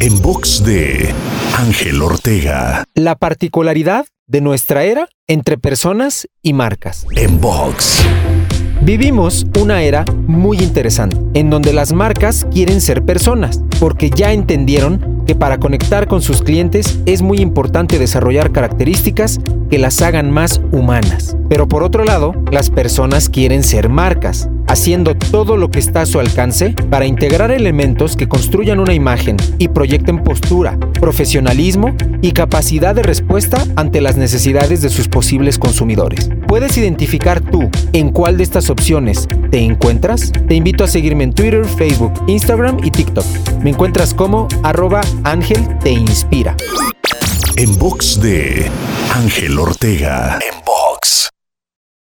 En box de Ángel Ortega. La particularidad de nuestra era entre personas y marcas. En box. Vivimos una era muy interesante, en donde las marcas quieren ser personas, porque ya entendieron que para conectar con sus clientes es muy importante desarrollar características que las hagan más humanas. Pero por otro lado, las personas quieren ser marcas, haciendo todo lo que está a su alcance para integrar elementos que construyan una imagen y proyecten postura, profesionalismo y capacidad de respuesta ante las necesidades de sus posibles consumidores. ¿Puedes identificar tú en cuál de estas opciones te encuentras? Te invito a seguirme en Twitter, Facebook, Instagram y TikTok. Me encuentras como arroba Ángel Te Inspira. En box de Ángel Ortega. En